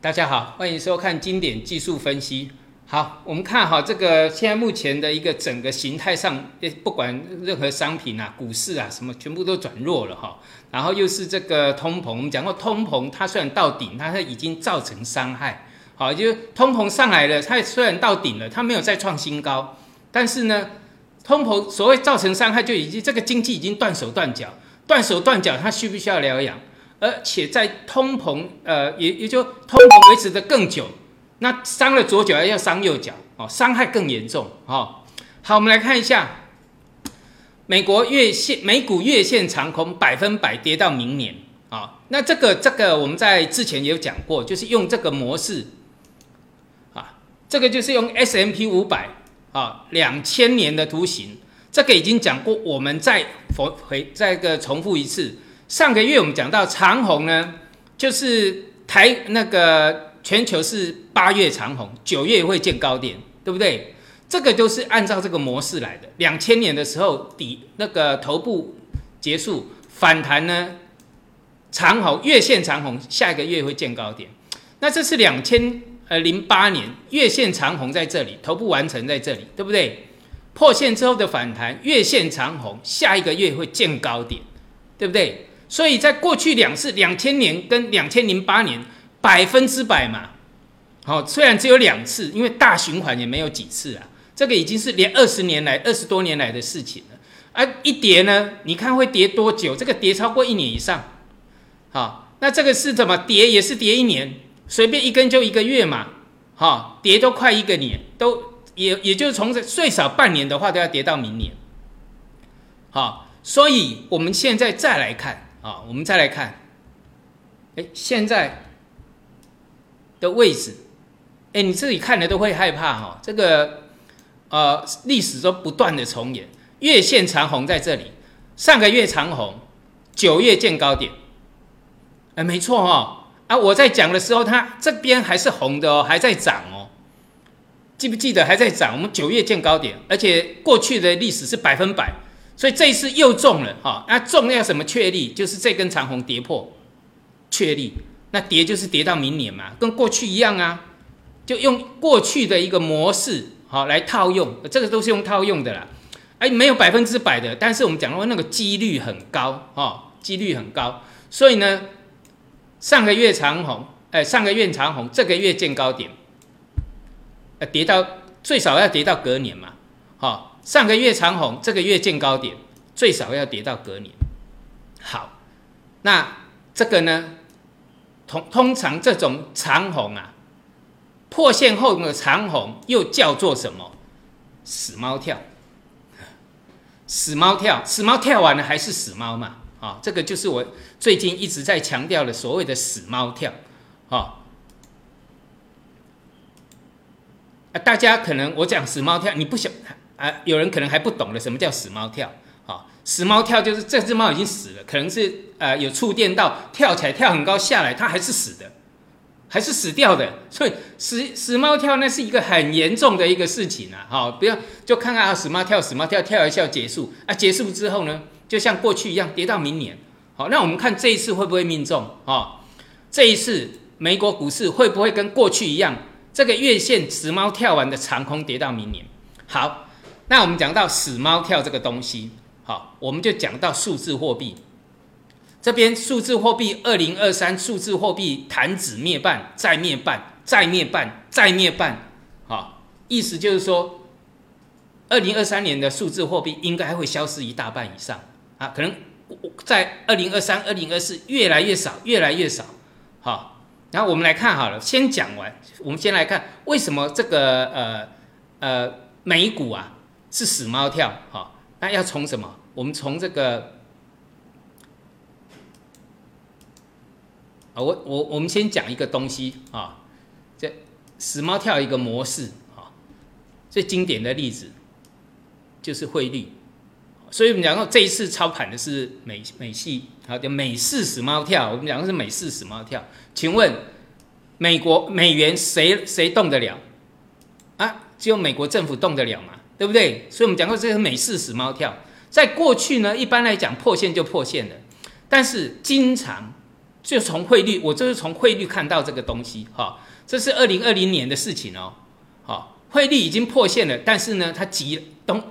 大家好，欢迎收看经典技术分析。好，我们看好这个现在目前的一个整个形态上，不管任何商品啊、股市啊什么，全部都转弱了哈。然后又是这个通膨，我们讲过通膨，它虽然到顶，它已经造成伤害。好，就通膨上来了，它虽然到顶了，它没有再创新高，但是呢，通膨所谓造成伤害，就已经这个经济已经断手断脚，断手断脚，它需不需要疗养？而且在通膨，呃，也也就通膨维持的更久，那伤了左脚要伤右脚，哦，伤害更严重，哦。好，我们来看一下，美国月线美股月线长空，百分百跌到明年，啊，那这个这个我们在之前也有讲过，就是用这个模式，啊，这个就是用 S M P 五百，啊，两千年的图形，这个已经讲过，我们再回回再个重复一次。上个月我们讲到长虹呢，就是台那个全球是八月长虹，九月会见高点，对不对？这个都是按照这个模式来的。两千年的时候底那个头部结束反弹呢，长虹月线长虹下一个月会见高点。那这是两千呃零八年月线长虹在这里，头部完成在这里，对不对？破线之后的反弹，月线长虹下一个月会见高点，对不对？所以在过去两次，两千年跟两千零八年，百分之百嘛，好，虽然只有两次，因为大循环也没有几次啊，这个已经是连二十年来、二十多年来的事情了。啊，一跌呢，你看会跌多久？这个跌超过一年以上，好，那这个是怎么跌？也是跌一年，随便一根就一个月嘛，好，跌都快一个年，都也也就是从最少半年的话，都要跌到明年，好，所以我们现在再来看。啊，我们再来看，哎，现在的位置，哎，你自己看了都会害怕哈。这个呃，历史都不断的重演，月线长红在这里，上个月长红，九月见高点，哎，没错哈。啊，我在讲的时候，它这边还是红的哦，还在涨哦，记不记得还在涨？我们九月见高点，而且过去的历史是百分百。所以这一次又中了哈，那中要什么确立？就是这根长红跌破确立，那跌就是跌到明年嘛，跟过去一样啊，就用过去的一个模式好来套用，这个都是用套用的啦。哎，没有百分之百的，但是我们讲说那个几率很高哈，几率很高。所以呢，上个月长红，哎，上个月长红，这个月见高点，呃，跌到最少要跌到隔年嘛，好。上个月长红，这个月见高点，最少要跌到隔年。好，那这个呢？通通常这种长红啊，破线后的长红又叫做什么？死猫跳。死猫跳，死猫跳完了还是死猫嘛？啊，这个就是我最近一直在强调的所谓的死猫跳。啊，大家可能我讲死猫跳，你不想？啊，有人可能还不懂得什么叫死猫跳，啊，死猫跳就是这只猫已经死了，可能是呃有触电到，跳起来跳很高下来，它还是死的，还是死掉的，所以死死猫跳那是一个很严重的一个事情啊，好，不要就看看啊死猫跳死猫跳跳一下结束，啊结束之后呢，就像过去一样跌到明年，好，那我们看这一次会不会命中啊？这一次美国股市会不会跟过去一样，这个月线死猫跳完的长空跌到明年？好。那我们讲到死猫跳这个东西，好，我们就讲到数字货币。这边数字货币二零二三数字货币弹指灭半，再灭半，再灭半，再灭半，好，意思就是说，二零二三年的数字货币应该会消失一大半以上啊，可能在二零二三、二零二四越来越少，越来越少，好，然后我们来看好了，先讲完，我们先来看为什么这个呃呃美股啊。是死猫跳，好，那要从什么？我们从这个，啊，我我我们先讲一个东西啊，这死猫跳一个模式啊，最经典的例子就是汇率，所以我们讲到这一次操盘的是美美系，好叫美式死猫跳，我们讲的是美式死猫跳，请问美国美元谁谁动得了？啊，只有美国政府动得了吗？对不对？所以我们讲过这个美式死猫跳，在过去呢，一般来讲破线就破线了，但是经常就从汇率，我就是从汇率看到这个东西哈。这是二零二零年的事情哦，好，汇率已经破线了，但是呢，它急东，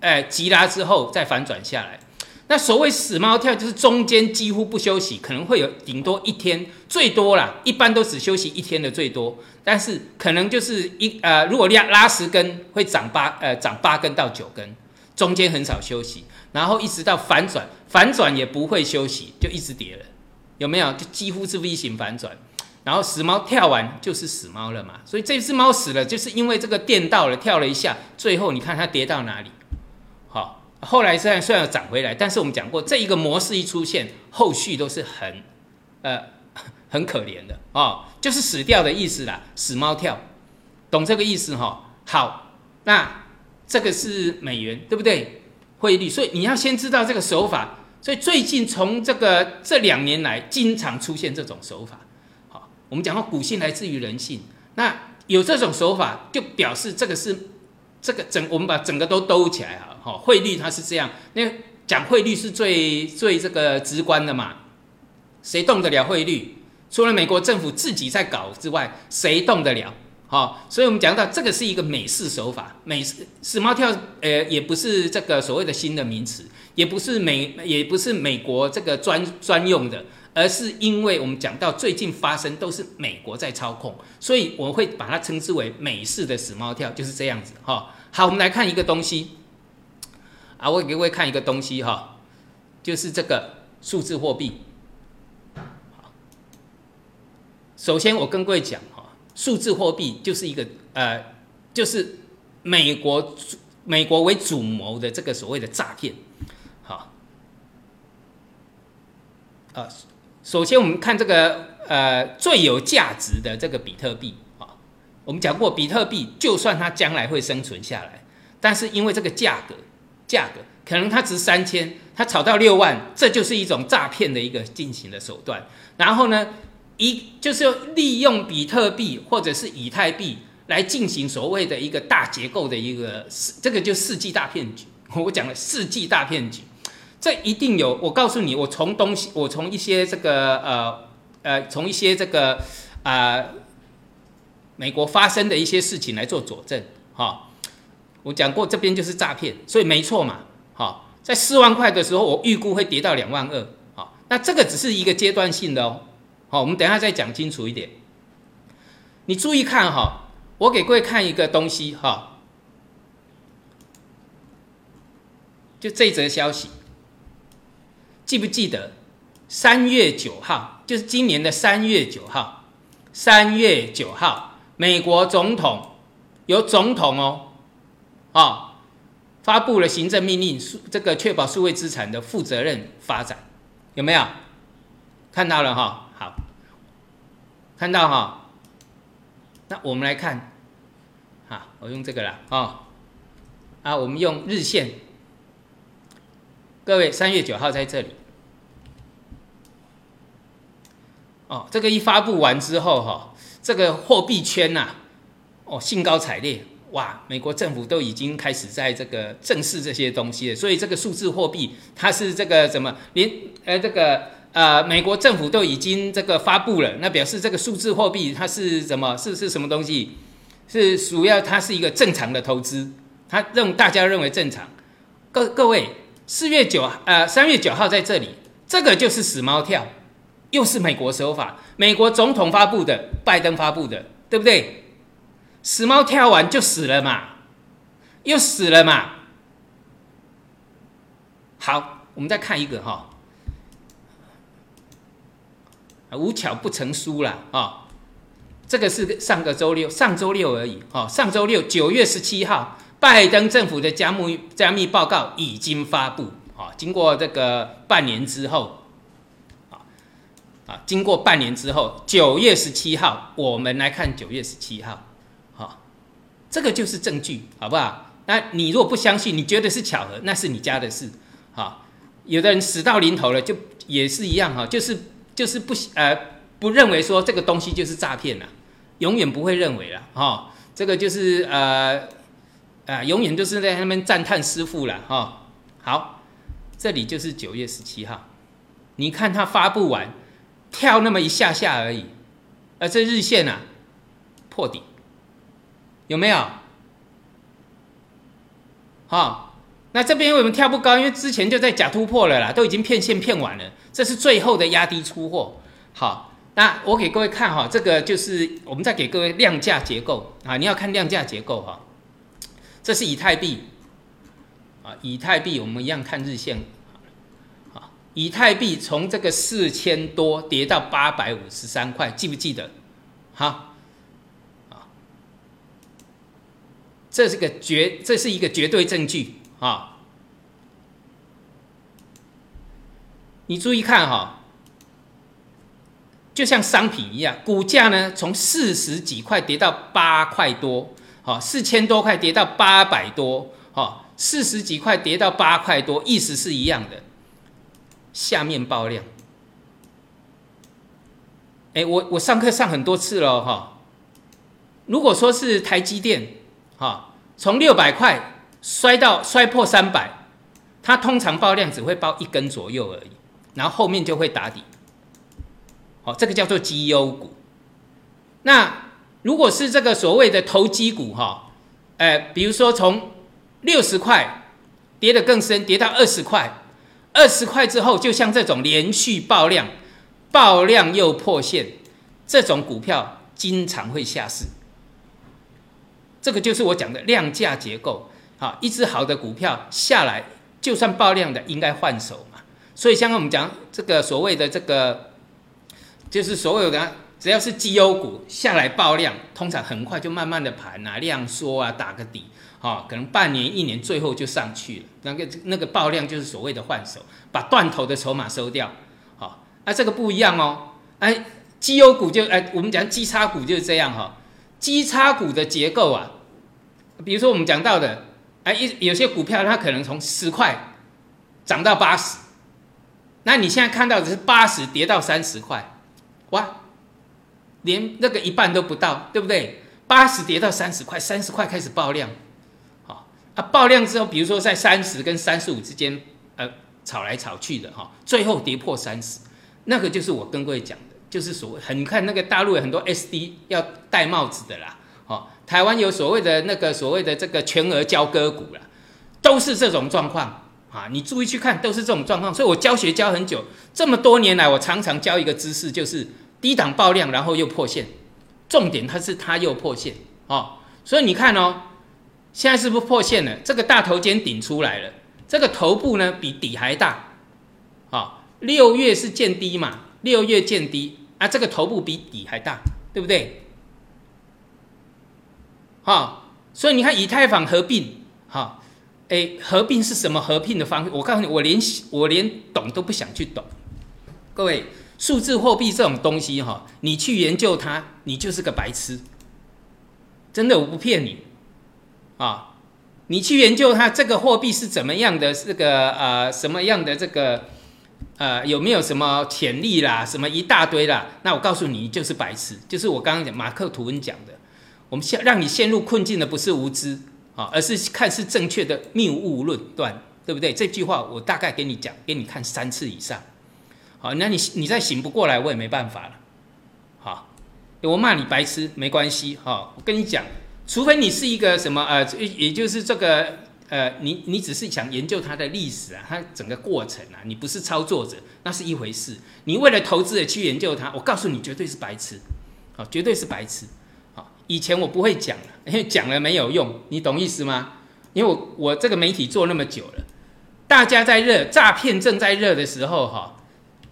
哎，急拉之后再反转下来。那所谓死猫跳，就是中间几乎不休息，可能会有顶多一天，最多啦，一般都只休息一天的最多。但是可能就是一呃，如果拉拉十根，会涨八呃涨八根到九根，中间很少休息，然后一直到反转，反转也不会休息，就一直跌了，有没有？就几乎是 V 型反转。然后死猫跳完就是死猫了嘛，所以这只猫死了，就是因为这个电到了，跳了一下，最后你看它跌到哪里？后来虽然虽然涨回来，但是我们讲过，这一个模式一出现，后续都是很呃 很可怜的哦，就是死掉的意思啦，死猫跳，懂这个意思哈？好，那这个是美元对不对？汇率，所以你要先知道这个手法，所以最近从这个这两年来，经常出现这种手法。好我们讲到股性来自于人性，那有这种手法，就表示这个是这个整，我们把整个都兜起来哈。哈，汇率它是这样，那讲汇率是最最这个直观的嘛，谁动得了汇率？除了美国政府自己在搞之外，谁动得了？好，所以我们讲到这个是一个美式手法，美式死猫跳，呃，也不是这个所谓的新的名词，也不是美，也不是美国这个专专用的。而是因为我们讲到最近发生都是美国在操控，所以我会把它称之为美式的死猫跳，就是这样子哈。好，我们来看一个东西啊，我给各位看一个东西哈，就是这个数字货币。首先我跟各位讲哈，数字货币就是一个呃，就是美国美国为主谋的这个所谓的诈骗，好，啊。首先，我们看这个呃最有价值的这个比特币啊，我们讲过，比特币就算它将来会生存下来，但是因为这个价格，价格可能它值三千，它炒到六万，这就是一种诈骗的一个进行的手段。然后呢，一就是利用比特币或者是以太币来进行所谓的一个大结构的一个这个就世纪大骗局。我讲了世纪大骗局。这一定有，我告诉你，我从东西，我从一些这个呃呃，从一些这个啊美国发生的一些事情来做佐证，哈，我讲过这边就是诈骗，所以没错嘛，好，在四万块的时候，我预估会跌到两万二，好，那这个只是一个阶段性的哦，好，我们等下再讲清楚一点，你注意看哈，我给各位看一个东西哈，就这则消息。记不记得三月九号，就是今年的三月九号，三月九号，美国总统由总统哦，啊，发布了行政命令，这个确保数位资产的负责任发展，有没有看到了哈？好，看到哈？那我们来看，好，我用这个了啊，啊，我们用日线。各位，三月九号在这里。哦，这个一发布完之后，哈，这个货币圈呐，哦，兴高采烈，哇，美国政府都已经开始在这个正视这些东西了。所以这个数字货币，它是这个怎么连呃这个呃美国政府都已经这个发布了，那表示这个数字货币它是什么？是是什么东西？是主要它是一个正常的投资，它认大家认为正常。各各位。四月九，呃，三月九号在这里，这个就是死猫跳，又是美国手法，美国总统发布的，拜登发布的，对不对？死猫跳完就死了嘛，又死了嘛。好，我们再看一个哈，无巧不成书了啊，这个是上个周六，上周六而已哦，上周六九月十七号。拜登政府的加密加密报告已经发布啊，经过这个半年之后，啊，经过半年之后，九月十七号，我们来看九月十七号，这个就是证据，好不好？那你如果不相信，你觉得是巧合，那是你家的事，好，有的人死到临头了，就也是一样哈，就是就是不呃不认为说这个东西就是诈骗了，永远不会认为了哈，这个就是呃。啊，永远就是在那边赞叹师傅了哈。好，这里就是九月十七号，你看他发布完，跳那么一下下而已，而这日线啊破底，有没有？好，那这边为什么跳不高？因为之前就在假突破了啦，都已经骗线骗完了，这是最后的压低出货。好，那我给各位看哈，这个就是我们再给各位量价结构啊，你要看量价结构哈，这是以太币啊，以太币我们一样看日线。以太币从这个四千多跌到八百五十三块，记不记得？好，啊，这是个绝，这是一个绝对证据啊！你注意看哈，就像商品一样，股价呢从四十几块跌到八块多，好，四千多块跌到八百多，好，四十几块跌到八块多，意思是一样的。下面爆量，哎，我我上课上很多次了哈。如果说是台积电，哈，从六百块摔到摔破三百，它通常爆量只会爆一根左右而已，然后后面就会打底。好，这个叫做绩优股。那如果是这个所谓的投机股哈，哎，比如说从六十块跌得更深，跌到二十块。二十块之后，就像这种连续爆量、爆量又破线，这种股票经常会下市。这个就是我讲的量价结构。好，一只好的股票下来，就算爆量的，应该换手嘛。所以，像我们讲这个所谓的这个，就是所有的只要是绩优股下来爆量，通常很快就慢慢的盘啊、量缩啊、打个底。啊，可能半年、一年，最后就上去了。那个那个爆量就是所谓的换手，把断头的筹码收掉。好，那这个不一样哦。哎，绩优股就哎，我们讲基差股就是这样哈。基差股的结构啊，比如说我们讲到的，哎，一有些股票它可能从十块涨到八十，那你现在看到的是八十跌到三十块，哇，连那个一半都不到，对不对？八十跌到三十块，三十块开始爆量。啊，爆量之后，比如说在三十跟三十五之间，呃，炒来炒去的哈，最后跌破三十，那个就是我跟各位讲的，就是所谓很看那个大陆有很多 SD 要戴帽子的啦，台湾有所谓的那个所谓的这个全额交割股啦，都是这种状况啊，你注意去看，都是这种状况，所以我教学教很久，这么多年来，我常常教一个知识，就是低档爆量，然后又破线，重点它是它又破线哦，所以你看哦。现在是不是破线了？这个大头肩顶出来了，这个头部呢比底还大，好，六月是见低嘛？六月见低啊，这个头部比底还大，对不对？好，所以你看以太坊合并，哈，哎，合并是什么合并的方式？我告诉你，我连我连懂都不想去懂。各位，数字货币这种东西哈，你去研究它，你就是个白痴，真的，我不骗你。啊，你去研究它这个货币是怎么样的，这个呃什么样的这个呃有没有什么潜力啦，什么一大堆啦？那我告诉你，就是白痴，就是我刚刚讲马克吐温讲的，我们陷让你陷入困境的不是无知啊，而是看似正确的谬误论断，对不对？这句话我大概给你讲，给你看三次以上。好，那你你再醒不过来，我也没办法了。好，我骂你白痴没关系哈，我跟你讲。除非你是一个什么呃，也就是这个呃，你你只是想研究它的历史啊，它整个过程啊，你不是操作者，那是一回事。你为了投资而去研究它，我告诉你，绝对是白痴，好，绝对是白痴。以前我不会讲因为讲了没有用，你懂意思吗？因为我我这个媒体做那么久了，大家在热诈骗正在热的时候哈。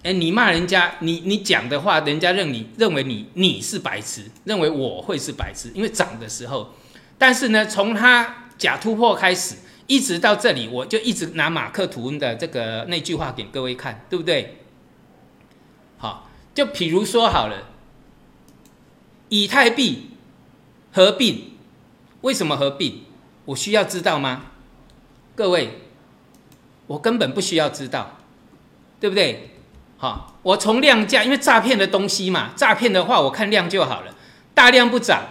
哎，你骂人家，你你讲的话，人家认你认为你你是白痴，认为我会是白痴，因为涨的时候，但是呢，从他假突破开始，一直到这里，我就一直拿马克吐温的这个那句话给各位看，对不对？好，就比如说好了，以太币合并，为什么合并？我需要知道吗？各位，我根本不需要知道，对不对？好，我从量价，因为诈骗的东西嘛，诈骗的话我看量就好了，大量不涨，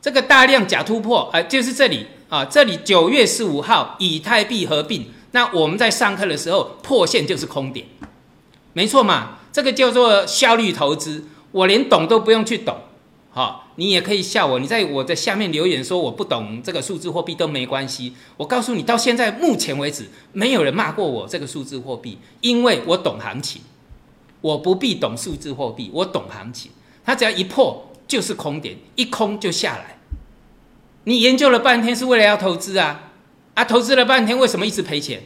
这个大量假突破，呃，就是这里啊，这里九月十五号以太币合并，那我们在上课的时候破线就是空点，没错嘛，这个叫做效率投资。我连懂都不用去懂，好，你也可以笑我。你在我的下面留言说我不懂这个数字货币都没关系。我告诉你，到现在目前为止，没有人骂过我这个数字货币，因为我懂行情。我不必懂数字货币，我懂行情。它只要一破就是空点，一空就下来。你研究了半天是为了要投资啊，啊，投资了半天为什么一直赔钱？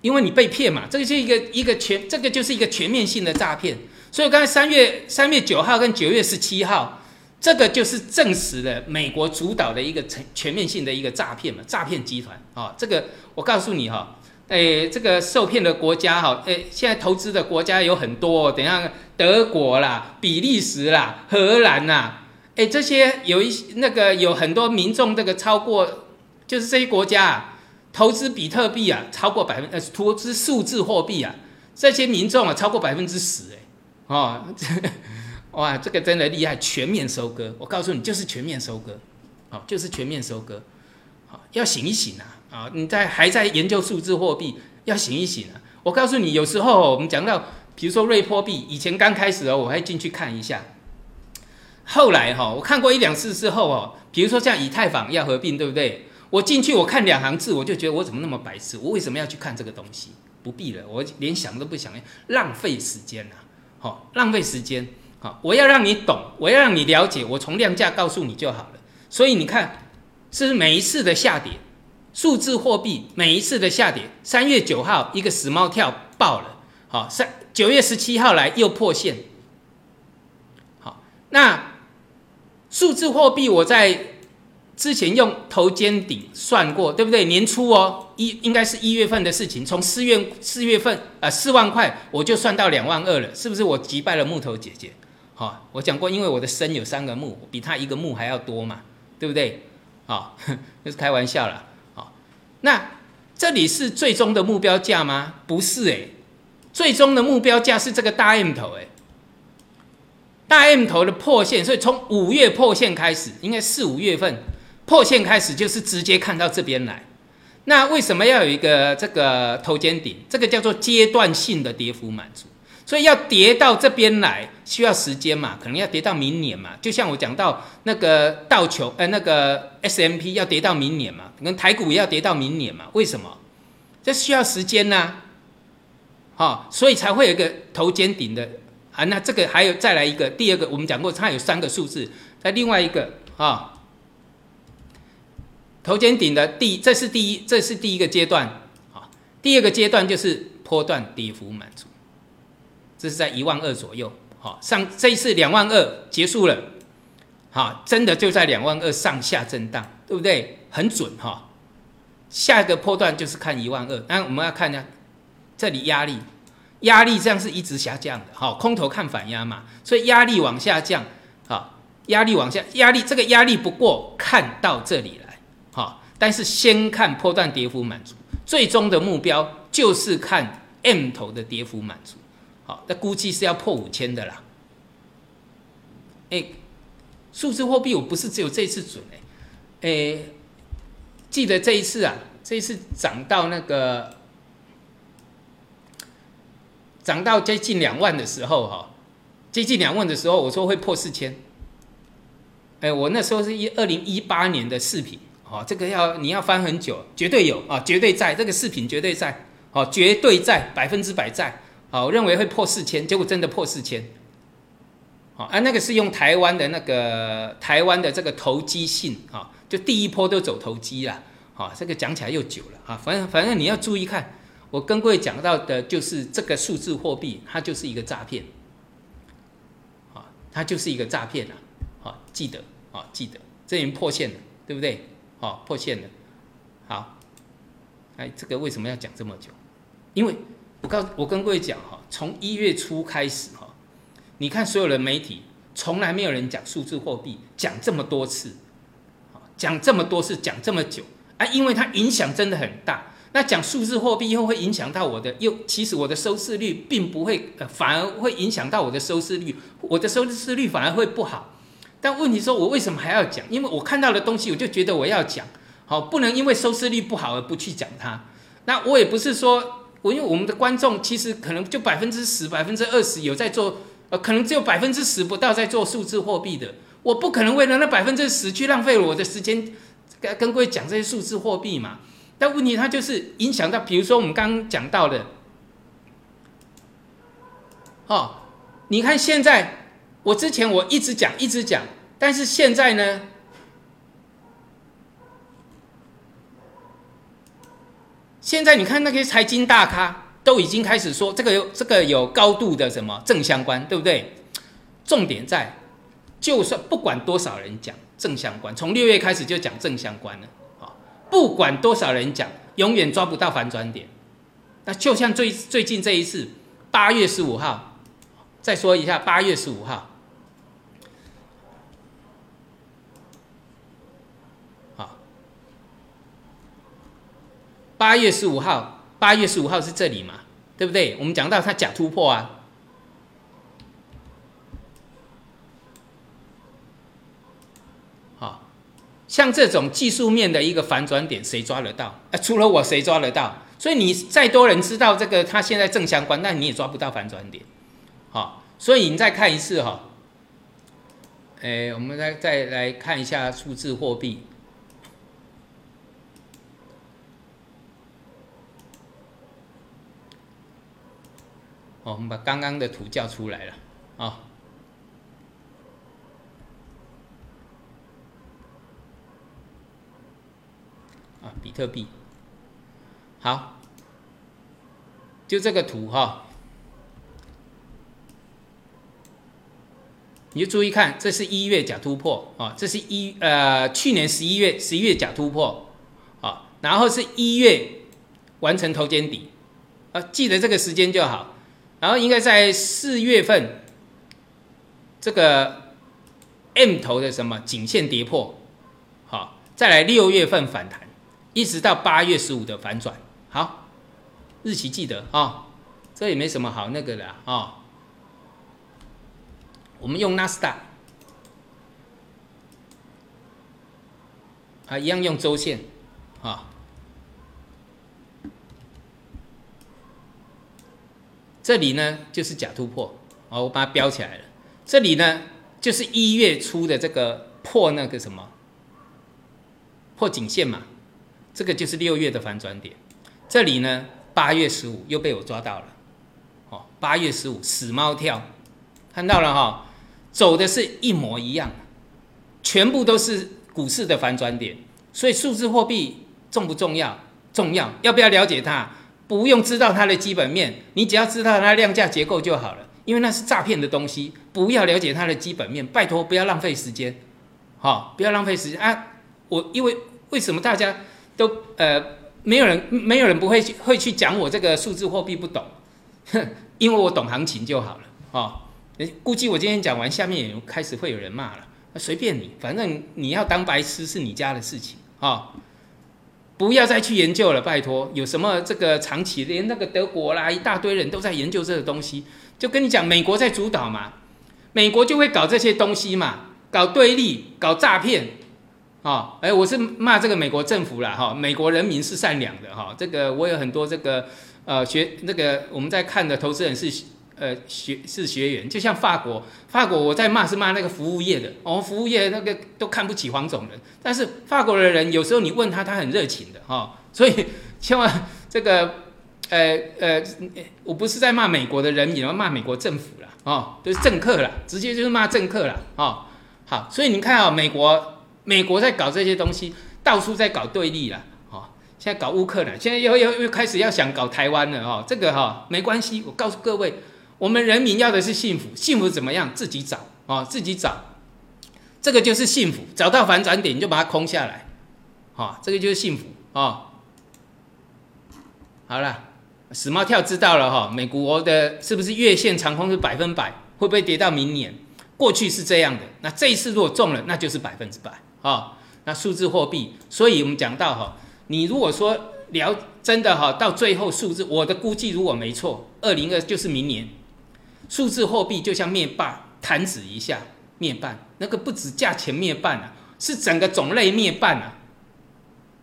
因为你被骗嘛，这个是一个一个全，这个就是一个全面性的诈骗。所以刚才三月三月九号跟九月十七号，这个就是证实了美国主导的一个全全面性的一个诈骗嘛，诈骗集团啊。这个我告诉你哈，哎，这个受骗的国家哈，哎，现在投资的国家有很多，等下德国啦、比利时啦、荷兰呐，哎，这些有一那个有很多民众这个超过，就是这些国家。啊。投资比特币啊，超过百分呃，投资数字货币啊，这些民众啊，超过百分之十哎，哦，这 哇，这个真的厉害，全面收割，我告诉你，就是全面收割，好，就是全面收割，好，要醒一醒啊，啊，你在还在研究数字货币，要醒一醒啊，我告诉你，有时候我们讲到，比如说瑞波币，以前刚开始哦，我还进去看一下，后来哈，我看过一两次之后哦，比如说像以太坊要合并，对不对？我进去，我看两行字，我就觉得我怎么那么白痴？我为什么要去看这个东西？不必了，我连想都不想，浪费时间呐！好，浪费时间。好，我要让你懂，我要让你了解，我从量价告诉你就好了。所以你看，是每一次的下跌，数字货币每一次的下跌，三月九号一个死猫跳爆了，好，三九月十七号来又破线。好，那数字货币我在。之前用头肩顶算过，对不对？年初哦，一应该是一月份的事情。从四月四月份啊，四万块我就算到两万二了，是不是？我击败了木头姐姐。好，我讲过，因为我的身有三个木，比他一个木还要多嘛，对不对？好，那是开玩笑了。好，那这里是最终的目标价吗？不是诶，最终的目标价是这个大 M 头诶。大 M 头的破线，所以从五月破线开始，应该四五月份。破线开始就是直接看到这边来，那为什么要有一个这个头肩顶？这个叫做阶段性的跌幅满足，所以要跌到这边来需要时间嘛，可能要跌到明年嘛。就像我讲到那个道球，呃，那个 S M P 要跌到明年嘛，可能台股也要跌到明年嘛。为什么？这需要时间呢，好，所以才会有一个头肩顶的啊。那这个还有再来一个，第二个我们讲过，它有三个数字，在另外一个啊。头肩顶的第，这是第一，这是第一个阶段，好，第二个阶段就是波段跌幅满足，这是在一万二左右，好，上这一次两万二结束了，好，真的就在两万二上下震荡，对不对？很准哈，下一个波段就是看一万二，那我们要看呢，这里压力，压力这样是一直下降的，好，空头看反压嘛，所以压力往下降，好，压力往下，压力这个压力不过看到这里了。但是先看波段跌幅满足，最终的目标就是看 M 头的跌幅满足。好，那估计是要破五千的啦。哎，数字货币我不是只有这一次准哎，哎，记得这一次啊，这一次涨到那个涨到接近两万的时候哈，接近两万的时候我说会破四千。哎，我那时候是一二零一八年的视频。哦，这个要你要翻很久，绝对有啊，绝对在这个视频绝对在，哦，绝对在百分之百在，好，我认为会破四千，结果真的破四千，好，啊，那个是用台湾的那个台湾的这个投机性啊，就第一波都走投机了，好，这个讲起来又久了啊，反正反正你要注意看，我跟各位讲到的就是这个数字货币，它就是一个诈骗，啊，它就是一个诈骗啊，好，记得啊，记得，这已经破线了，对不对？哦，破线了，好，哎，这个为什么要讲这么久？因为我告我跟各位讲哈，从一月初开始哈，你看所有的媒体从来没有人讲数字货币讲这么多次，讲这么多次，讲这么久，啊，因为它影响真的很大。那讲数字货币又会影响到我的，又其实我的收视率并不会，反而会影响到我的收视率，我的收视率反而会不好。但问题说，我为什么还要讲？因为我看到的东西，我就觉得我要讲，好，不能因为收视率不好而不去讲它。那我也不是说我因为我们的观众其实可能就百分之十、百分之二十有在做，呃，可能只有百分之十不到在做数字货币的。我不可能为了那百分之十去浪费我的时间，跟跟各位讲这些数字货币嘛。但问题它就是影响到，比如说我们刚刚讲到的，哦，你看现在我之前我一直讲一直讲，但是现在呢？现在你看那些财经大咖都已经开始说这个有这个有高度的什么正相关，对不对？重点在，就算不管多少人讲正相关，从六月开始就讲正相关了啊！不管多少人讲，永远抓不到反转点。那就像最最近这一次，八月十五号，再说一下，八月十五号。八月十五号，八月十五号是这里嘛？对不对？我们讲到它假突破啊。好，像这种技术面的一个反转点，谁抓得到？啊，除了我，谁抓得到？所以你再多人知道这个，它现在正相关，但你也抓不到反转点。好，所以你再看一次哈。哎，我们再再来看一下数字货币。哦，我们把刚刚的图叫出来了，啊，啊，比特币，好，就这个图哈，你就注意看，这是一月假突破。啊，这是一呃去年十一月十一月假突破，啊，然后是一月完成头肩底，啊，记得这个时间就好。然后应该在四月份，这个 M 头的什么颈线跌破，好，再来六月份反弹，一直到八月十五的反转，好，日期记得啊，这也没什么好那个的啊，我们用纳斯达，啊，一样用周线，啊。这里呢就是假突破，哦，我把它标起来了。这里呢就是一月初的这个破那个什么破颈线嘛，这个就是六月的反转点。这里呢八月十五又被我抓到了，哦，八月十五死猫跳，看到了哈，走的是一模一样，全部都是股市的反转点。所以数字货币重不重要？重要，要不要了解它？不用知道它的基本面，你只要知道它量价结构就好了。因为那是诈骗的东西，不要了解它的基本面，拜托不要浪费时间，好，不要浪费时间啊！我因为为什么大家都呃没有人没有人不会去会去讲我这个数字货币不懂，哼，因为我懂行情就好了，哦，估计我今天讲完，下面也开始会有人骂了，随便你，反正你要当白痴是你家的事情，啊。不要再去研究了，拜托！有什么这个长期，连那个德国啦，一大堆人都在研究这个东西。就跟你讲，美国在主导嘛，美国就会搞这些东西嘛，搞对立，搞诈骗，啊！哎，我是骂这个美国政府啦，哈，美国人民是善良的，哈，这个我有很多这个呃学那个我们在看的投资人是。呃，学是学员，就像法国，法国我在骂是骂那个服务业的，哦，服务业那个都看不起黄种人，但是法国的人有时候你问他，他很热情的哈，所以千万这个，呃呃，我不是在骂美国的人民，而骂美国政府了，哦，都是政客了，直接就是骂政客了，哦，好，所以你看啊，美国美国在搞这些东西，到处在搞对立了，哦，现在搞乌克兰，现在又又又开始要想搞台湾了，哦，这个哈没关系，我告诉各位。我们人民要的是幸福，幸福怎么样？自己找啊，自己找，这个就是幸福。找到反转点，就把它空下来，好，这个就是幸福啊。好了，死猫跳知道了哈，美国的是不是月线长空是百分百？会不会跌到明年？过去是这样的，那这一次如果中了，那就是百分之百啊。那数字货币，所以我们讲到哈，你如果说聊真的哈，到最后数字，我的估计如果没错，二零二就是明年。数字货币就像灭霸，弹指一下，面瓣那个不止价钱面瓣啊，是整个种类面瓣啊。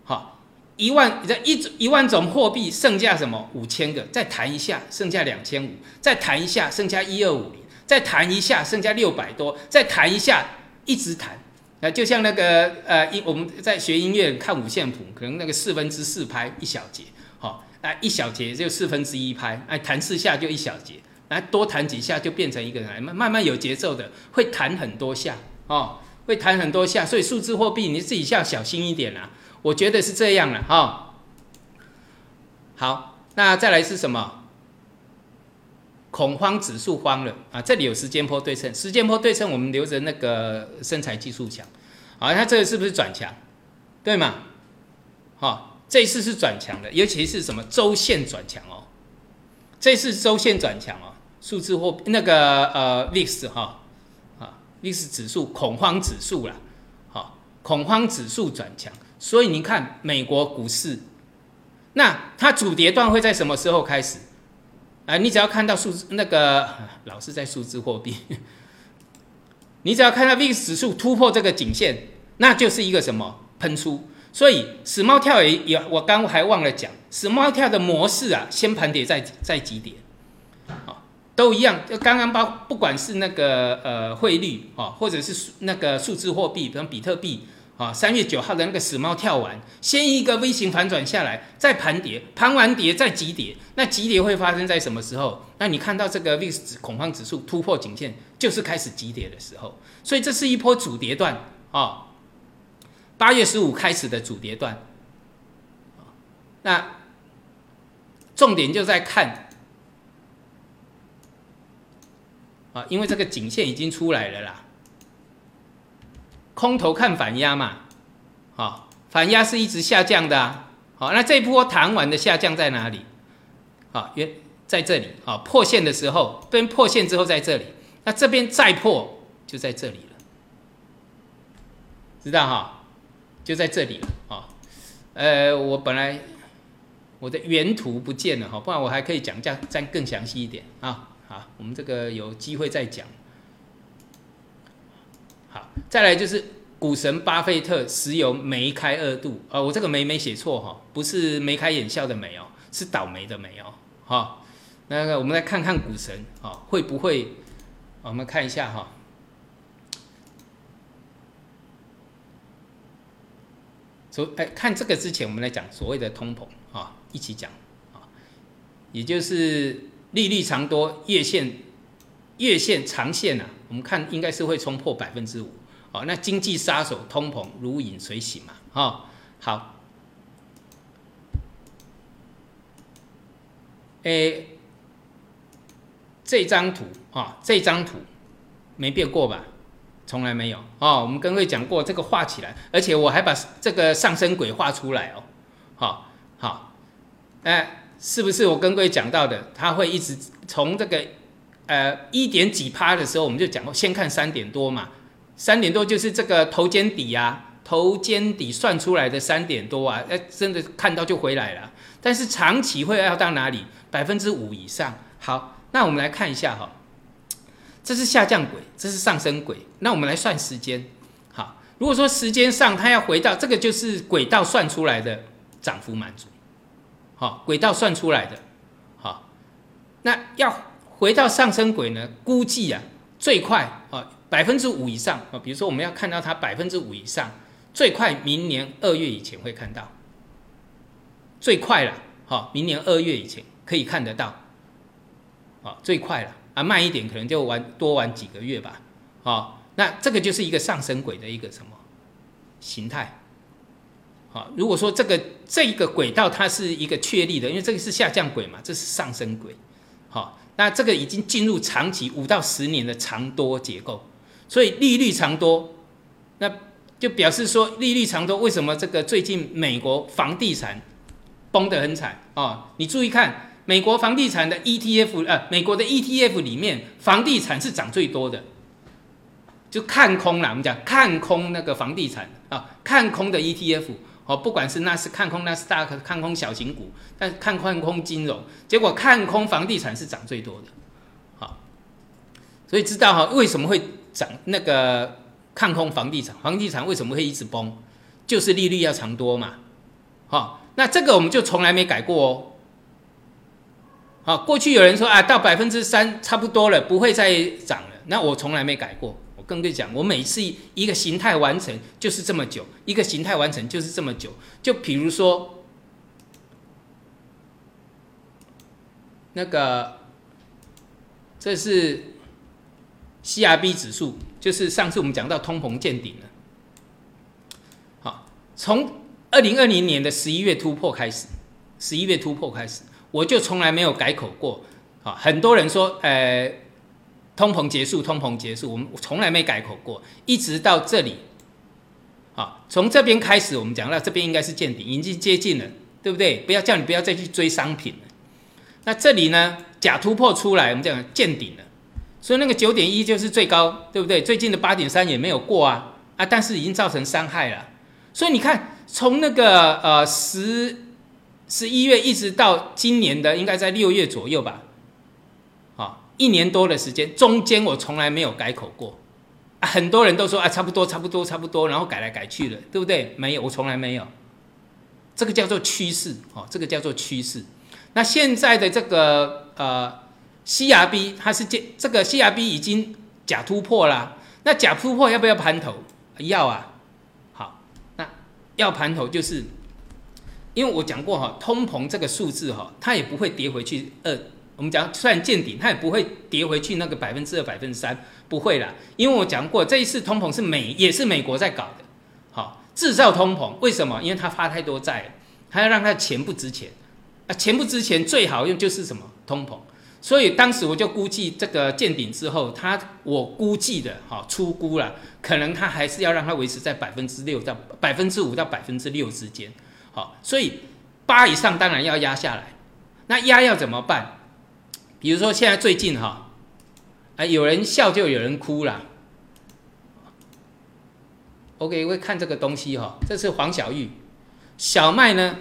好，一万这一一万种货币剩下什么？五千个，再弹一下剩下两千五，再弹一下剩下一二五零，再弹一下剩下六百多，再弹一下一直弹，啊，就像那个呃一我们在学音乐看五线谱，可能那个四分之四拍一小节，好，啊一小节就四分之一拍，哎弹四下就一小节，来多弹几下就变成一个人，来慢慢慢有节奏的会弹很多下哦，会弹很多下，所以数字货币你自己要小心一点啦。我觉得是这样了哈。好，那再来是什么？恐慌指数慌了啊！这里有时间波对称，时间波对称，我们留着那个身材技术强。好，它这个是不是转强？对吗？好，这次是转强的，尤其是什么周线转强哦。这次周线转强哦，数字货币那个呃 VIX 哈啊 VIX 指数恐慌指数啦，好，恐慌指数转强。所以你看美国股市，那它主跌段会在什么时候开始？啊，你只要看到数字那个 老是在数字货币，你只要看到 VIX 指数突破这个颈线，那就是一个什么喷出。所以死猫跳也也，我刚还忘了讲，死猫跳的模式啊，先盘跌再再急跌，都一样。就刚刚包，不管是那个呃汇率啊，或者是那个数字货币，比如比特币。啊，三月九号的那个死猫跳完，先一个微型反转下来，再盘跌，盘完跌再急跌。那急跌会发生在什么时候？那你看到这个 VIX 恐慌指数突破颈线，就是开始急跌的时候。所以这是一波主跌段啊，八月十五开始的主跌段。那重点就在看啊，因为这个颈线已经出来了啦。空头看反压嘛，好，反压是一直下降的啊，好，那这一波弹完的下降在哪里？好，原在这里，啊，破线的时候，边破线之后在这里，那这边再破就在这里了，知道哈？就在这里了，啊，呃，我本来我的原图不见了哈，不然我还可以讲讲再更详细一点啊，好，我们这个有机会再讲。好，再来就是股神巴菲特石油梅开二度啊，我这个梅没写错哈，不是眉开眼笑的梅哦，是倒霉的霉哦。好，那个我们来看看股神啊，会不会？我们看一下哈。所哎，看这个之前，我们来讲所谓的通膨啊，一起讲啊，也就是利率长多月线、月线、长线呐。我们看应该是会冲破百分之五，哦，那经济杀手通膨如影随形嘛，哈，好，诶，这张图啊，这张图没变过吧？从来没有哦。我们跟各位讲过，这个画起来，而且我还把这个上升轨画出来哦，好，好，哎，是不是我跟各位讲到的？它会一直从这个。呃，一点几趴的时候，我们就讲过，先看三点多嘛，三点多就是这个头肩底啊，头肩底算出来的三点多啊，哎，真的看到就回来了。但是长期会要到哪里？百分之五以上。好，那我们来看一下哈，这是下降轨，这是上升轨。那我们来算时间。好，如果说时间上它要回到这个，就是轨道算出来的涨幅满足。好，轨道算出来的。好，那要。回到上升轨呢？估计啊，最快啊百分之五以上啊。比如说，我们要看到它百分之五以上，最快明年二月以前会看到。最快了，好，明年二月以前可以看得到。啊，最快了啊，慢一点可能就玩多玩几个月吧。好，那这个就是一个上升轨的一个什么形态？好，如果说这个这一个轨道它是一个确立的，因为这个是下降轨嘛，这是上升轨。好。那这个已经进入长期五到十年的长多结构，所以利率长多，那就表示说利率长多。为什么这个最近美国房地产崩得很惨啊？你注意看，美国房地产的 ETF，呃，美国的 ETF 里面房地产是涨最多的，就看空了。我们讲看空那个房地产啊，看空的 ETF。哦，不管是那是看空那是大看空小型股，但看看空金融，结果看空房地产是涨最多的，好，所以知道哈为什么会涨那个看空房地产，房地产为什么会一直崩，就是利率要长多嘛，好，那这个我们就从来没改过哦。好，过去有人说啊，到百分之三差不多了，不会再涨了。那我从来没改过。跟各位讲，我每次一个形态完成就是这么久，一个形态完成就是这么久。就比如说那个，这是 CRB 指数，就是上次我们讲到通膨见顶了。好，从二零二零年的十一月突破开始，十一月突破开始。我就从来没有改口过，啊，很多人说，呃，通膨结束，通膨结束，我们从来没改口过，一直到这里，好，从这边开始，我们讲到这边应该是见顶，已经接近了，对不对？不要叫你不要再去追商品了。那这里呢，假突破出来，我们讲见顶了，所以那个九点一就是最高，对不对？最近的八点三也没有过啊，啊，但是已经造成伤害了，所以你看，从那个呃十。十一月一直到今年的应该在六月左右吧，一年多的时间，中间我从来没有改口过，很多人都说啊，差不多，差不多，差不多，然后改来改去的，对不对？没有，我从来没有，这个叫做趋势，哦，这个叫做趋势。那现在的这个呃，CRB 它是这这个 CRB 已经假突破了，那假突破要不要盘头？要啊，好，那要盘头就是。因为我讲过哈，通膨这个数字哈，它也不会跌回去二。我们讲虽然见顶，它也不会跌回去那个百分之二、百分之三，不会啦。因为我讲过，这一次通膨是美也是美国在搞的，好制造通膨。为什么？因为它发太多债，它要让它钱不值钱啊，钱不值钱最好用就是什么通膨。所以当时我就估计这个见顶之后，它我估计的哈，出估了，可能它还是要让它维持在百分之六到百分之五到百分之六之间。好，所以八以上当然要压下来，那压要怎么办？比如说现在最近哈，啊有人笑就有人哭了。OK，会看这个东西哈，这是黄小玉，小麦呢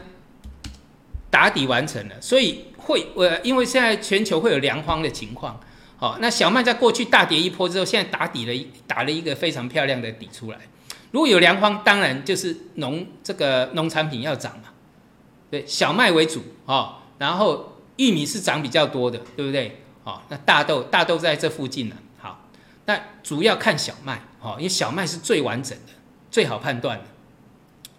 打底完成了，所以会呃因为现在全球会有粮荒的情况，好，那小麦在过去大跌一波之后，现在打底了，打了一个非常漂亮的底出来。如果有粮荒，当然就是农这个农产品要涨嘛，对，小麦为主哦，然后玉米是涨比较多的，对不对？哦，那大豆大豆在这附近呢，好，那主要看小麦哦，因为小麦是最完整的，最好判断的。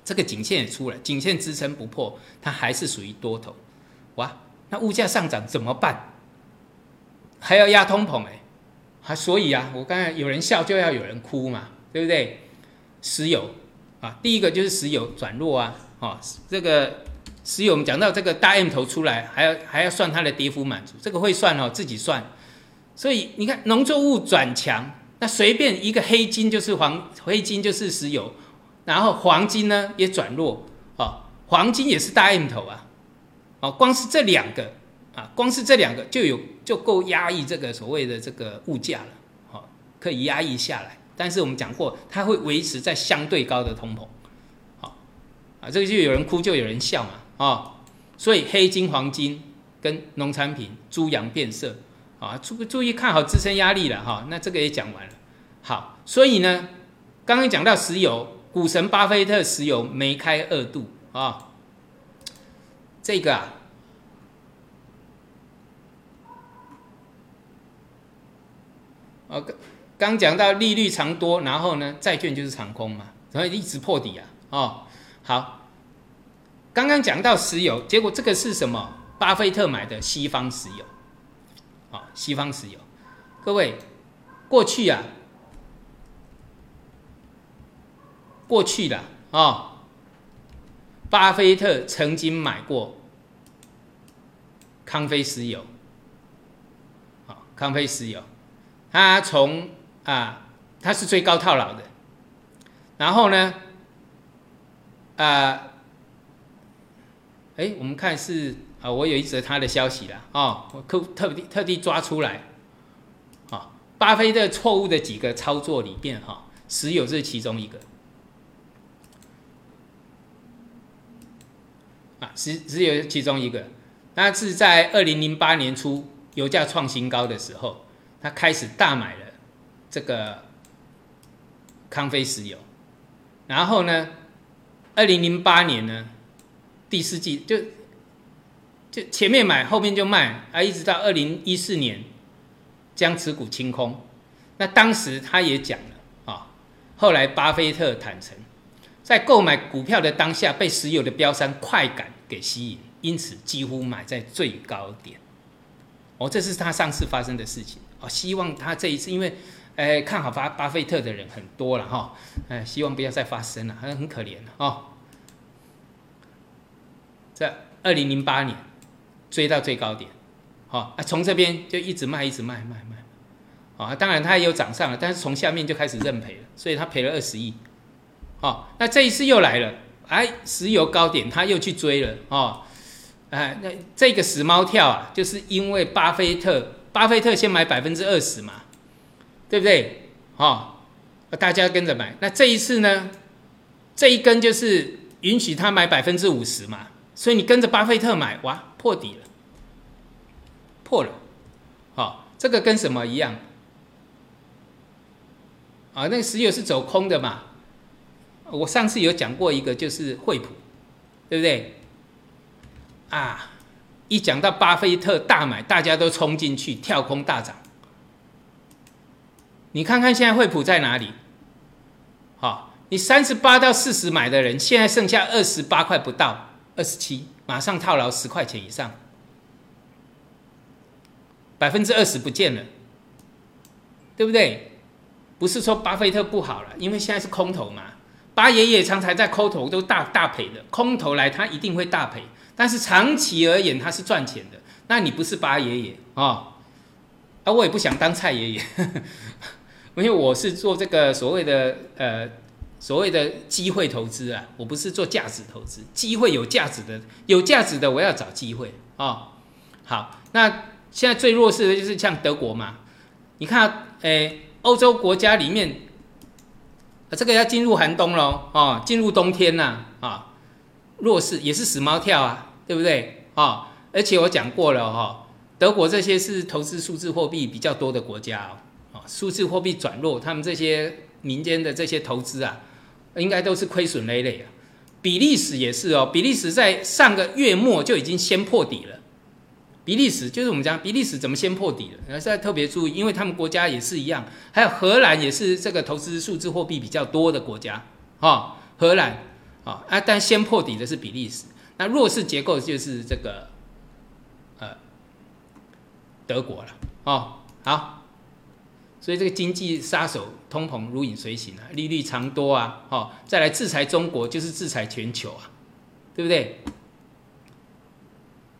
这个颈线也出来，颈线支撑不破，它还是属于多头。哇，那物价上涨怎么办？还要压通膨哎，还所以啊，我刚才有人笑就要有人哭嘛，对不对？石油啊，第一个就是石油转弱啊，哦，这个石油我们讲到这个大 M 头出来，还要还要算它的跌幅满足，这个会算哦，自己算。所以你看农作物转强，那随便一个黑金就是黄黑金就是石油，然后黄金呢也转弱，哦，黄金也是大 M 头啊，哦，光是这两个啊，光是这两个就有就够压抑这个所谓的这个物价了，好，可以压抑下来。但是我们讲过，它会维持在相对高的通膨，好啊，这个就有人哭就有人笑嘛，啊，所以黑金、黄金跟农产品猪羊变色啊，注注意看好支撑压力了哈。那这个也讲完了，好，所以呢，刚刚讲到石油，股神巴菲特石油梅开二度啊，这个啊，哦。刚讲到利率长多，然后呢，债券就是长空嘛，然后一直破底啊，哦，好，刚刚讲到石油，结果这个是什么？巴菲特买的西方石油，啊，西方石油，各位，过去啊，过去的啊，巴菲特曾经买过康菲石油，啊，康菲石油，他从啊，他是最高套牢的。然后呢，啊，哎，我们看是啊，我有一则他的消息了哦，我特特地特地抓出来，啊，巴菲特错误的几个操作里面哈，石油是其中一个，啊，石石油其中一个，那是在二零零八年初油价创新高的时候，他开始大买了。这个康菲石油，然后呢，二零零八年呢，第四季就就前面买后面就卖啊，一直到二零一四年将持股清空。那当时他也讲了啊，后来巴菲特坦诚，在购买股票的当下被石油的飙升快感给吸引，因此几乎买在最高点。哦，这是他上次发生的事情哦，希望他这一次因为。哎，看好巴巴菲特的人很多了哈，哎，希望不要再发生了，很很可怜哦。在二零零八年追到最高点，好啊，从这边就一直卖，一直卖，卖卖，啊，当然它也有涨上了，但是从下面就开始认赔了，所以他赔了二十亿。哦，那这一次又来了，哎，石油高点他又去追了，哦，哎，那这个死猫跳啊，就是因为巴菲特，巴菲特先买百分之二十嘛。对不对？哦，大家跟着买。那这一次呢？这一根就是允许他买百分之五十嘛，所以你跟着巴菲特买，哇，破底了，破了。好，这个跟什么一样？啊，那个石油是走空的嘛。我上次有讲过一个，就是惠普，对不对？啊，一讲到巴菲特大买，大家都冲进去跳空大涨。你看看现在惠普在哪里？好，你三十八到四十买的人，现在剩下二十八块不到，二十七，马上套牢十块钱以上，百分之二十不见了，对不对？不是说巴菲特不好了，因为现在是空头嘛，巴爷爷常常在空头都大大赔的，空头来他一定会大赔，但是长期而言他是赚钱的。那你不是巴爷爷啊？啊，我也不想当蔡爷爷。因为我是做这个所谓的呃所谓的机会投资啊，我不是做价值投资。机会有价值的，有价值的我要找机会啊。好，那现在最弱势的就是像德国嘛。你看，诶，欧洲国家里面，这个要进入寒冬喽，哦，进入冬天呐，啊，弱势也是死猫跳啊，对不对？啊，而且我讲过了哈，德国这些是投资数字货币比较多的国家哦。数字货币转弱，他们这些民间的这些投资啊，应该都是亏损累累啊。比利时也是哦，比利时在上个月末就已经先破底了。比利时就是我们讲比利时怎么先破底了？现在特别注意，因为他们国家也是一样，还有荷兰也是这个投资数字货币比较多的国家啊。荷兰啊啊，但先破底的是比利时，那弱势结构就是这个呃德国了哦。好。所以这个经济杀手通膨如影随形啊，利率长多啊，哦，再来制裁中国就是制裁全球啊，对不对？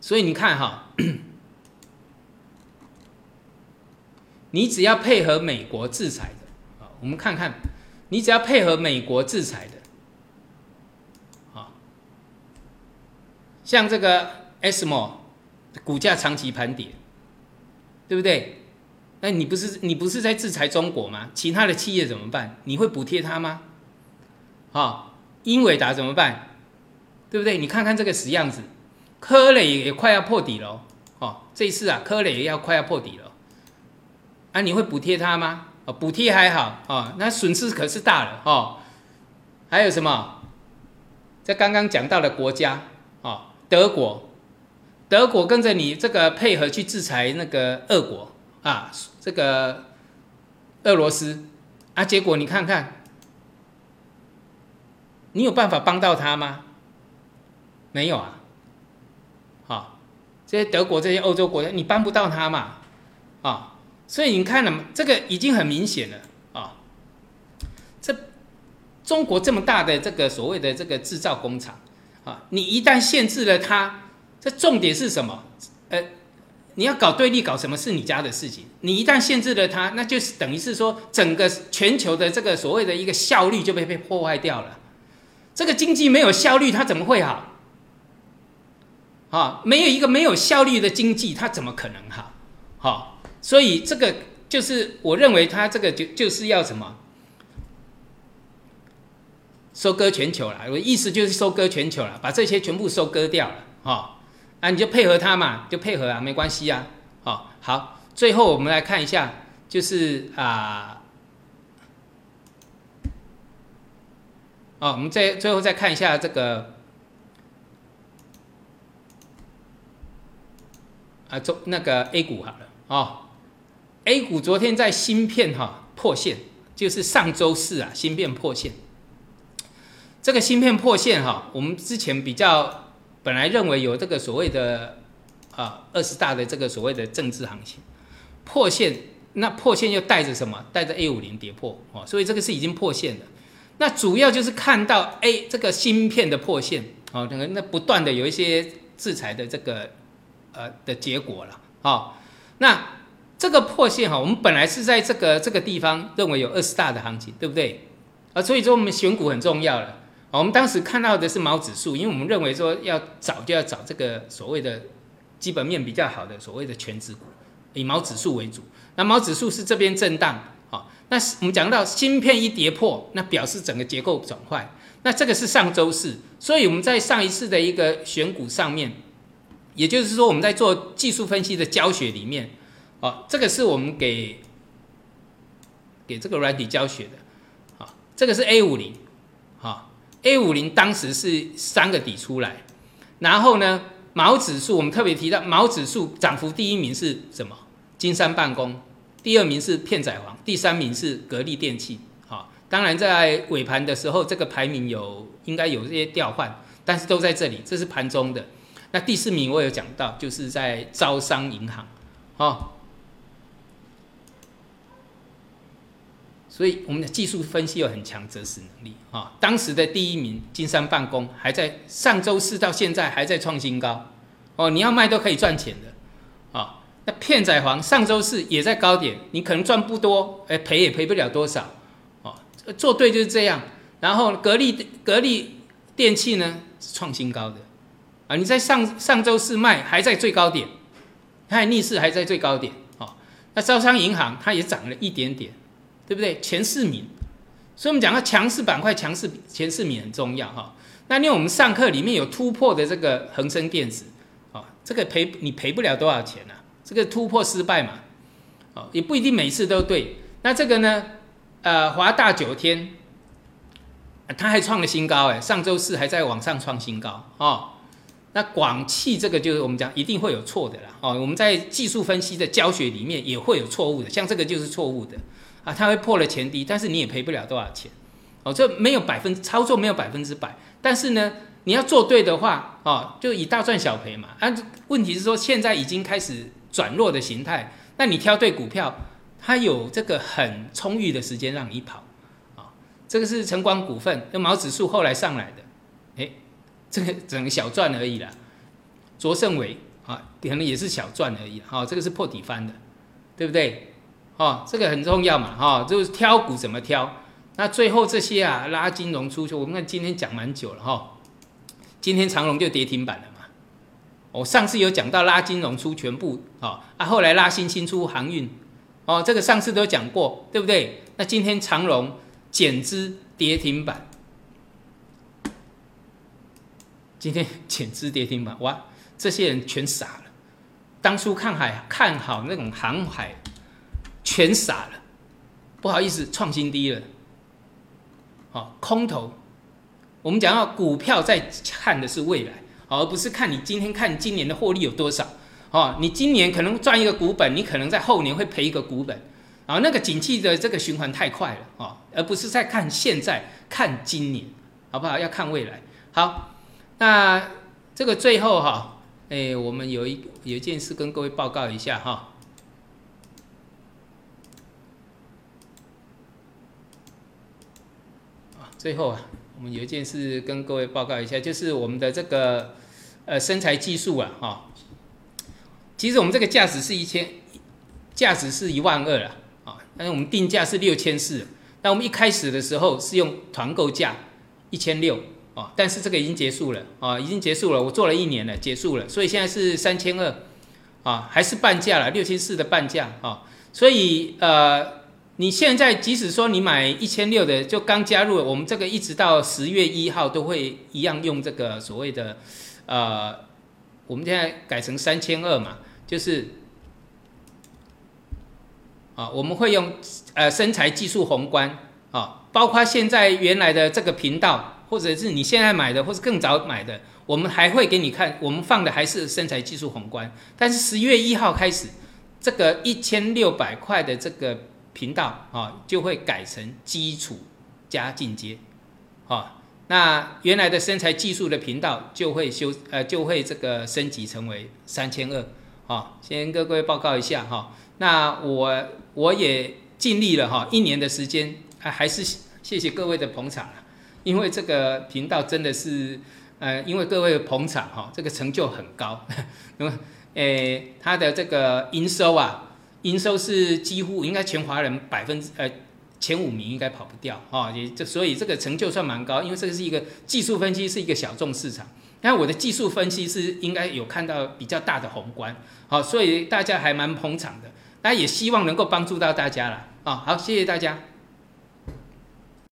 所以你看哈，你只要配合美国制裁的啊，我们看看，你只要配合美国制裁的，啊，像这个 SMO 股价长期盘跌，对不对？那你不是你不是在制裁中国吗？其他的企业怎么办？你会补贴他吗？啊，英伟达怎么办？对不对？你看看这个死样子，科磊也快要破底了哦。这一次啊，科磊也要快要破底了。啊，你会补贴他吗？哦，补贴还好哦，那损失可是大了哦。还有什么？在刚刚讲到的国家哦，德国，德国跟着你这个配合去制裁那个俄国啊。这个俄罗斯啊，结果你看看，你有办法帮到他吗？没有啊，好，这些德国这些欧洲国家，你帮不到他嘛，啊，所以你看了，这个已经很明显了啊。这中国这么大的这个所谓的这个制造工厂啊，你一旦限制了它，这重点是什么？呃。你要搞对立，搞什么是你家的事情？你一旦限制了它，那就是等于是说，整个全球的这个所谓的一个效率就被被破坏掉了。这个经济没有效率，它怎么会好？啊，没有一个没有效率的经济，它怎么可能好？好，所以这个就是我认为它这个就就是要什么？收割全球了。我意思就是收割全球了，把这些全部收割掉了。哈。啊，你就配合他嘛，就配合啊，没关系呀。哦，好，最后我们来看一下，就是啊，哦，我们再最后再看一下这个，啊，昨那个 A 股好了，哦，A 股昨天在芯片哈破线，就是上周四啊，芯片破线。这个芯片破线哈，我们之前比较。本来认为有这个所谓的啊二十大的这个所谓的政治行情破线，那破线又带着什么？带着 A 五零跌破哦，所以这个是已经破线的。那主要就是看到 A 这个芯片的破线哦，那个那不断的有一些制裁的这个呃的结果了哦。那这个破线哈，我们本来是在这个这个地方认为有二十大的行情，对不对？啊，所以说我们选股很重要了。我们当时看到的是毛指数，因为我们认为说要找就要找这个所谓的基本面比较好的所谓的全指股，以毛指数为主。那毛指数是这边震荡，好，那是我们讲到芯片一跌破，那表示整个结构转换。那这个是上周四，所以我们在上一次的一个选股上面，也就是说我们在做技术分析的教学里面，哦，这个是我们给给这个软体教学的，啊，这个是 A 五零，A 五零当时是三个底出来，然后呢，毛指数我们特别提到，毛指数涨幅第一名是什么？金山办公，第二名是片仔癀，第三名是格力电器。好，当然在尾盘的时候，这个排名有应该有一些调换，但是都在这里，这是盘中的。那第四名我有讲到，就是在招商银行，哦。所以我们的技术分析有很强择时能力啊！当时的第一名金山办公还在上周四到现在还在创新高哦，你要卖都可以赚钱的啊！那片仔癀上周四也在高点，你可能赚不多，哎，赔也赔不了多少哦。做对就是这样。然后格力格力电器呢是创新高的啊，你在上上周四卖还在最高点，它还逆势还在最高点哦。那招商银行它也涨了一点点。对不对？前四名，所以我们讲到强势板块，强势前四名很重要哈。那因为我们上课里面有突破的这个恒生电子，啊，这个赔你赔不了多少钱呐，这个突破失败嘛，哦，也不一定每次都对。那这个呢，呃，华大九天，它还创了新高哎，上周四还在往上创新高哦。那广汽这个就是我们讲一定会有错的啦，哦，我们在技术分析的教学里面也会有错误的，像这个就是错误的。啊，它会破了前低，但是你也赔不了多少钱，哦，这没有百分操作没有百分之百，但是呢，你要做对的话，哦，就以大赚小赔嘛。啊，问题是说现在已经开始转弱的形态，那你挑对股票，它有这个很充裕的时间让你跑，啊，这个是晨光股份，那毛指数后来上来的，哎，这个整个小赚而已啦。卓胜伟啊，可能也是小赚而已，哈，这个是破底翻的，对不对？哦，这个很重要嘛，哈，就是挑股怎么挑。那最后这些啊，拉金融出去，我们看今天讲蛮久了哈。今天长隆就跌停板了嘛。我上次有讲到拉金融出全部，哦，啊，后来拉新兴出航运，哦，这个上次都讲过，对不对？那今天长隆减资跌停板，今天 减资跌停板，哇，这些人全傻了。当初看海看好那种航海。全傻了，不好意思，创新低了。好，空头，我们讲到股票在看的是未来，而不是看你今天看今年的获利有多少。哦，你今年可能赚一个股本，你可能在后年会赔一个股本。啊，那个景气的这个循环太快了，哦，而不是在看现在，看今年，好不好？要看未来。好，那这个最后哈，哎，我们有一有一件事跟各位报告一下哈。最后啊，我们有一件事跟各位报告一下，就是我们的这个呃身材技术啊，哈，其实我们这个价值是一千，价值是一万二了啊，但是我们定价是六千四，那我们一开始的时候是用团购价一千六啊，但是这个已经结束了啊，已经结束了，我做了一年了，结束了，所以现在是三千二啊，还是半价了，六千四的半价啊，所以呃。你现在即使说你买一千六的，就刚加入，我们这个一直到十月一号都会一样用这个所谓的，呃，我们现在改成三千二嘛，就是，啊，我们会用呃身材技术宏观啊，包括现在原来的这个频道，或者是你现在买的，或是更早买的，我们还会给你看，我们放的还是身材技术宏观，但是十月一号开始，这个一千六百块的这个频道啊，就会改成基础加进阶，啊，那原来的身材技术的频道就会修呃就会这个升级成为三千二，啊，先跟各位报告一下哈，那我我也尽力了哈，一年的时间，还还是谢谢各位的捧场，因为这个频道真的是。呃，因为各位捧场哈，这个成就很高。那 么，诶，它的这个营收啊，营收是几乎应该全华人百分之呃前五名应该跑不掉哈。也这所以这个成就算蛮高，因为这个是一个技术分析，是一个小众市场。那我的技术分析是应该有看到比较大的宏观，好，所以大家还蛮捧场的。那也希望能够帮助到大家了啊。好，谢谢大家。